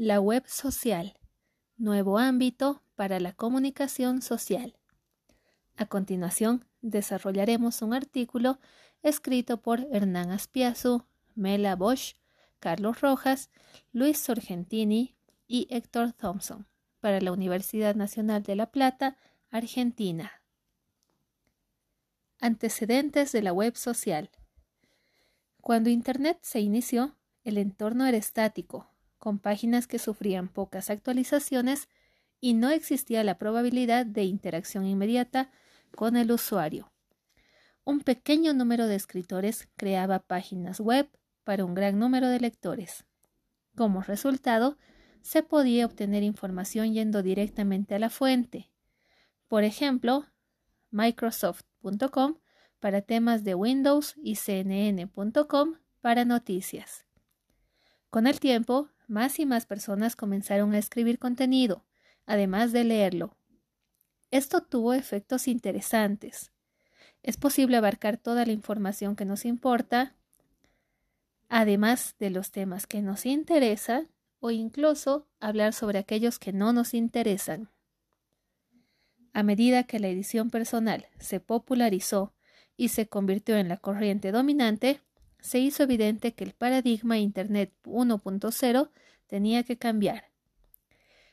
La web social, nuevo ámbito para la comunicación social. A continuación, desarrollaremos un artículo escrito por Hernán Aspiazu, Mela Bosch, Carlos Rojas, Luis Sorgentini y Héctor Thompson para la Universidad Nacional de La Plata, Argentina. Antecedentes de la web social. Cuando Internet se inició, el entorno era estático, con páginas que sufrían pocas actualizaciones y no existía la probabilidad de interacción inmediata con el usuario. Un pequeño número de escritores creaba páginas web para un gran número de lectores. Como resultado, se podía obtener información yendo directamente a la fuente. Por ejemplo, Microsoft.com para temas de Windows y CNN.com para noticias. Con el tiempo, más y más personas comenzaron a escribir contenido, además de leerlo. Esto tuvo efectos interesantes. Es posible abarcar toda la información que nos importa, además de los temas que nos interesan, o incluso hablar sobre aquellos que no nos interesan. A medida que la edición personal se popularizó y se convirtió en la corriente dominante, se hizo evidente que el paradigma Internet 1.0 tenía que cambiar.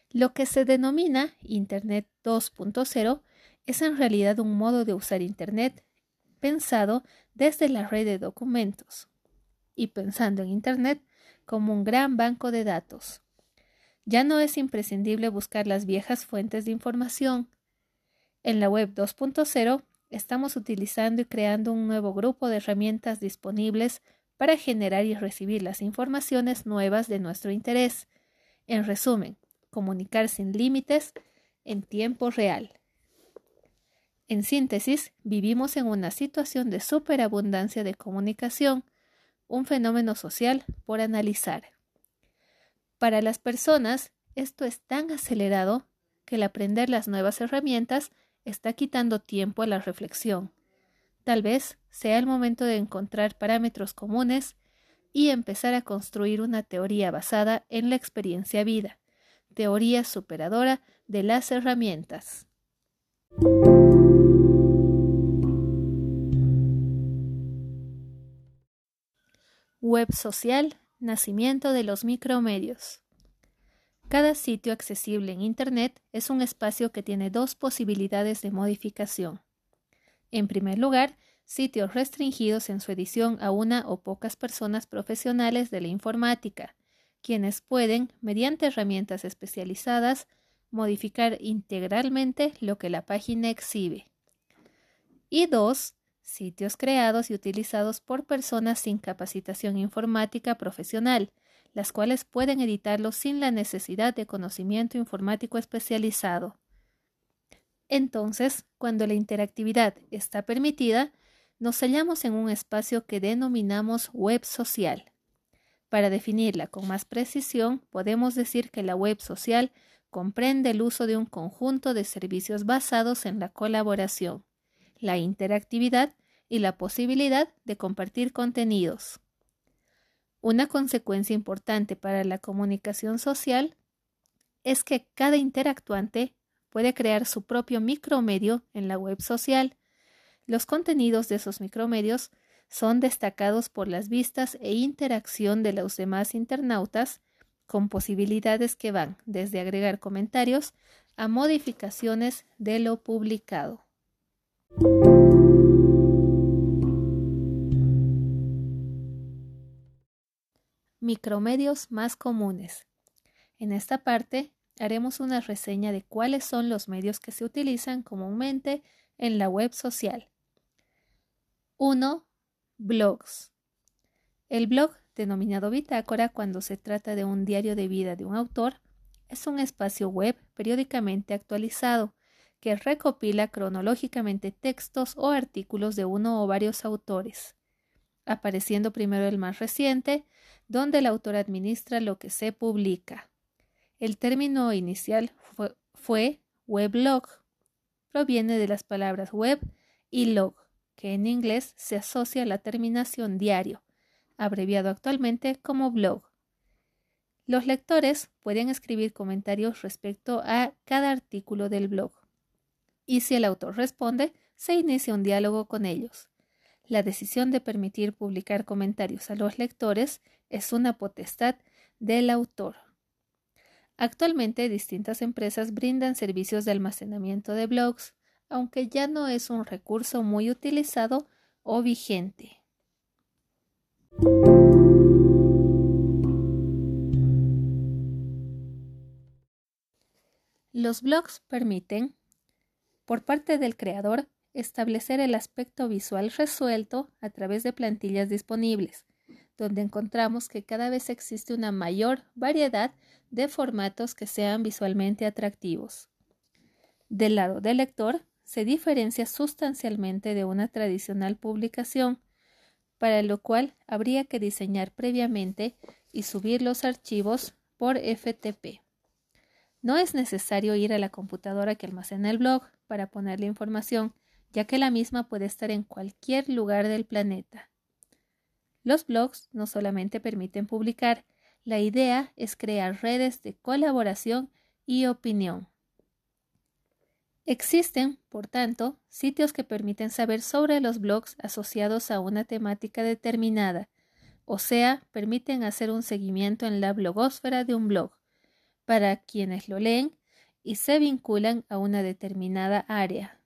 Lo que se denomina Internet 2.0 es en realidad un modo de usar Internet pensado desde la red de documentos y pensando en Internet como un gran banco de datos. Ya no es imprescindible buscar las viejas fuentes de información. En la web 2.0 estamos utilizando y creando un nuevo grupo de herramientas disponibles para generar y recibir las informaciones nuevas de nuestro interés. En resumen, comunicar sin límites en tiempo real. En síntesis, vivimos en una situación de superabundancia de comunicación, un fenómeno social por analizar. Para las personas, esto es tan acelerado que el aprender las nuevas herramientas está quitando tiempo a la reflexión. Tal vez sea el momento de encontrar parámetros comunes y empezar a construir una teoría basada en la experiencia vida, teoría superadora de las herramientas. Web social, nacimiento de los micromedios. Cada sitio accesible en Internet es un espacio que tiene dos posibilidades de modificación. En primer lugar, sitios restringidos en su edición a una o pocas personas profesionales de la informática, quienes pueden, mediante herramientas especializadas, modificar integralmente lo que la página exhibe. Y dos, sitios creados y utilizados por personas sin capacitación informática profesional, las cuales pueden editarlo sin la necesidad de conocimiento informático especializado. Entonces, cuando la interactividad está permitida, nos hallamos en un espacio que denominamos web social. Para definirla con más precisión, podemos decir que la web social comprende el uso de un conjunto de servicios basados en la colaboración la interactividad y la posibilidad de compartir contenidos. Una consecuencia importante para la comunicación social es que cada interactuante puede crear su propio micromedio en la web social. Los contenidos de esos micromedios son destacados por las vistas e interacción de los demás internautas con posibilidades que van desde agregar comentarios a modificaciones de lo publicado. Micromedios más comunes. En esta parte haremos una reseña de cuáles son los medios que se utilizan comúnmente en la web social. 1. Blogs. El blog, denominado bitácora cuando se trata de un diario de vida de un autor, es un espacio web periódicamente actualizado que recopila cronológicamente textos o artículos de uno o varios autores, apareciendo primero el más reciente, donde el autor administra lo que se publica. El término inicial fue, weblog. Proviene de las palabras web y log, que en inglés se asocia a la terminación diario, abreviado actualmente como blog. Los lectores pueden escribir comentarios respecto a cada artículo del blog. Y si el autor responde, se inicia un diálogo con ellos. La decisión de permitir publicar comentarios a los lectores es una potestad del autor. Actualmente distintas empresas brindan servicios de almacenamiento de blogs, aunque ya no es un recurso muy utilizado o vigente. Los blogs permiten, por parte del creador, establecer el aspecto visual resuelto a través de plantillas disponibles, donde encontramos que cada vez existe una mayor variedad de formatos que sean visualmente atractivos. Del lado del lector, se diferencia sustancialmente de una tradicional publicación, para lo cual habría que diseñar previamente y subir los archivos por FTP. No es necesario ir a la computadora que almacena el blog para poner la información, ya que la misma puede estar en cualquier lugar del planeta. Los blogs no solamente permiten publicar, la idea es crear redes de colaboración y opinión. Existen, por tanto, sitios que permiten saber sobre los blogs asociados a una temática determinada, o sea, permiten hacer un seguimiento en la blogósfera de un blog, para quienes lo leen y se vinculan a una determinada área.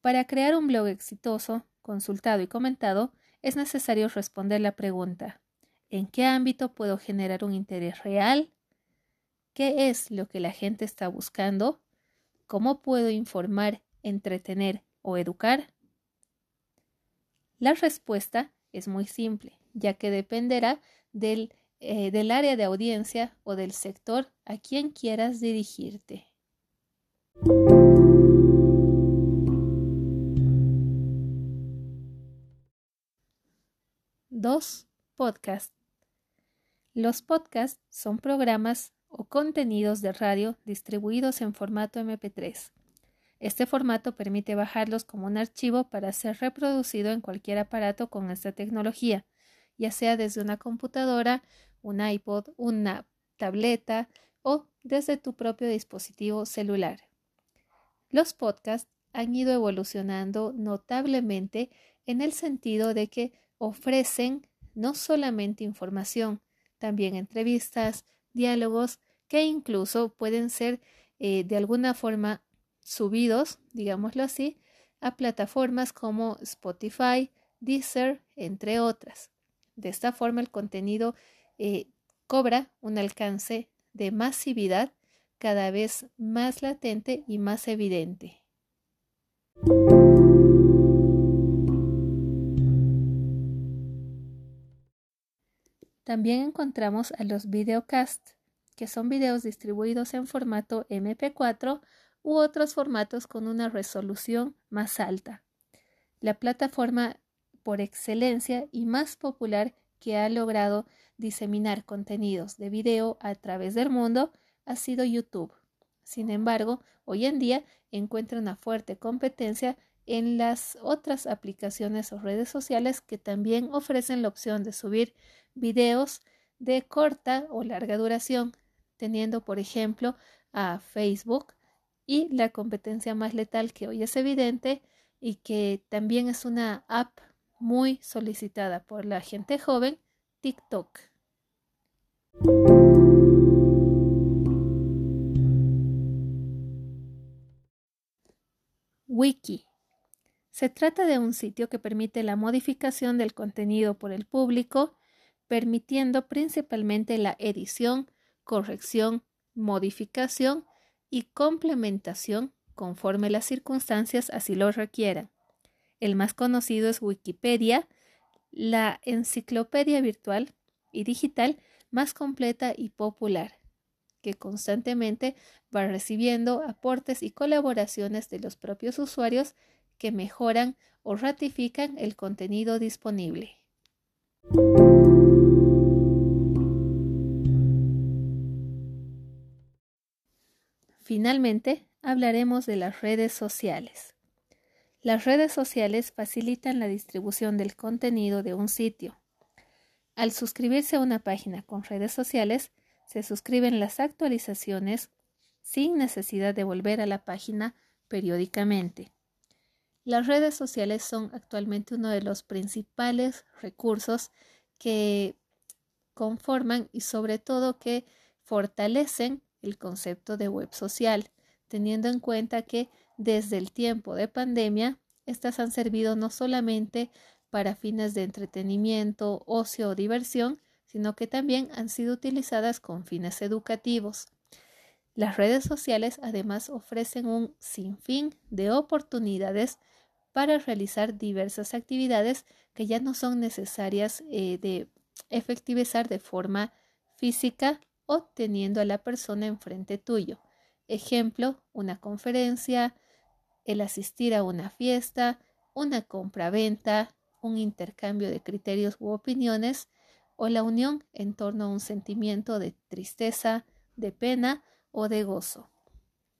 Para crear un blog exitoso, consultado y comentado, es necesario responder la pregunta ¿En qué ámbito puedo generar un interés real? ¿Qué es lo que la gente está buscando? ¿Cómo puedo informar, entretener o educar? La respuesta es muy simple, ya que dependerá del, eh, área de audiencia o del sector a quien quieras dirigirte. 2. Podcast. Los podcasts son programas o contenidos de radio distribuidos en formato MP3. Este formato permite bajarlos como un archivo para ser reproducido en cualquier aparato con esta tecnología, ya sea desde una computadora, un iPod, una tableta o desde tu propio dispositivo celular. Los podcasts han ido evolucionando notablemente en el sentido de que ofrecen no solamente información, también entrevistas, diálogos que incluso pueden ser eh, de alguna forma subidos, digámoslo así, a plataformas como Spotify, Deezer, entre otras. De esta forma el contenido eh, cobra un alcance de masividad cada vez más latente y más evidente. También encontramos a los videocasts, que son videos distribuidos en formato MP4 u otros formatos con una resolución más alta. La plataforma por excelencia y más popular que ha logrado diseminar contenidos de video a través del mundo ha sido YouTube. Sin embargo, hoy en día encuentra una fuerte competencia en las otras aplicaciones o redes sociales que también ofrecen la opción de subir videos de corta o larga duración, teniendo por ejemplo a Facebook y la competencia más letal que hoy es evidente y que también es una app muy solicitada por la gente joven, TikTok. Wiki. Se trata de un sitio que permite la modificación del contenido por el público permitiendo principalmente la edición, corrección, modificación y complementación conforme las circunstancias así lo requieran. El más conocido es Wikipedia, la enciclopedia virtual y digital más completa y popular, que constantemente va recibiendo aportes y colaboraciones de los propios usuarios que mejoran o ratifican el contenido disponible. Finalmente, hablaremos de las redes sociales. Las redes sociales facilitan la distribución del contenido de un sitio. Al suscribirse a una página con redes sociales, se suscriben las actualizaciones sin necesidad de volver a la página periódicamente. Las redes sociales son actualmente uno de los principales recursos que conforman y sobre todo que fortalecen el concepto de web social, teniendo en cuenta que desde el tiempo de pandemia, estas han servido no solamente para fines de entretenimiento, ocio o diversión, sino que también han sido utilizadas con fines educativos. Las redes sociales además ofrecen un sinfín de oportunidades para realizar diversas actividades que ya no son necesarias eh, de efectivizar de forma física o teniendo a la persona enfrente tuyo. Ejemplo, una conferencia, el asistir a una fiesta, una compra-venta, un intercambio de criterios u opiniones, o la unión en torno a un sentimiento de tristeza, de pena o de gozo.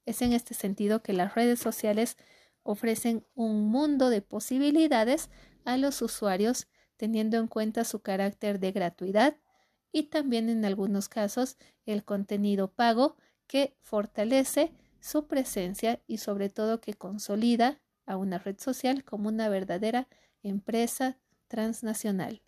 Es en este sentido que las redes sociales ofrecen un mundo de posibilidades a los usuarios teniendo en cuenta su carácter de gratuidad y también en algunos casos el contenido pago que fortalece su presencia y sobre todo que consolida a una red social como una verdadera empresa transnacional.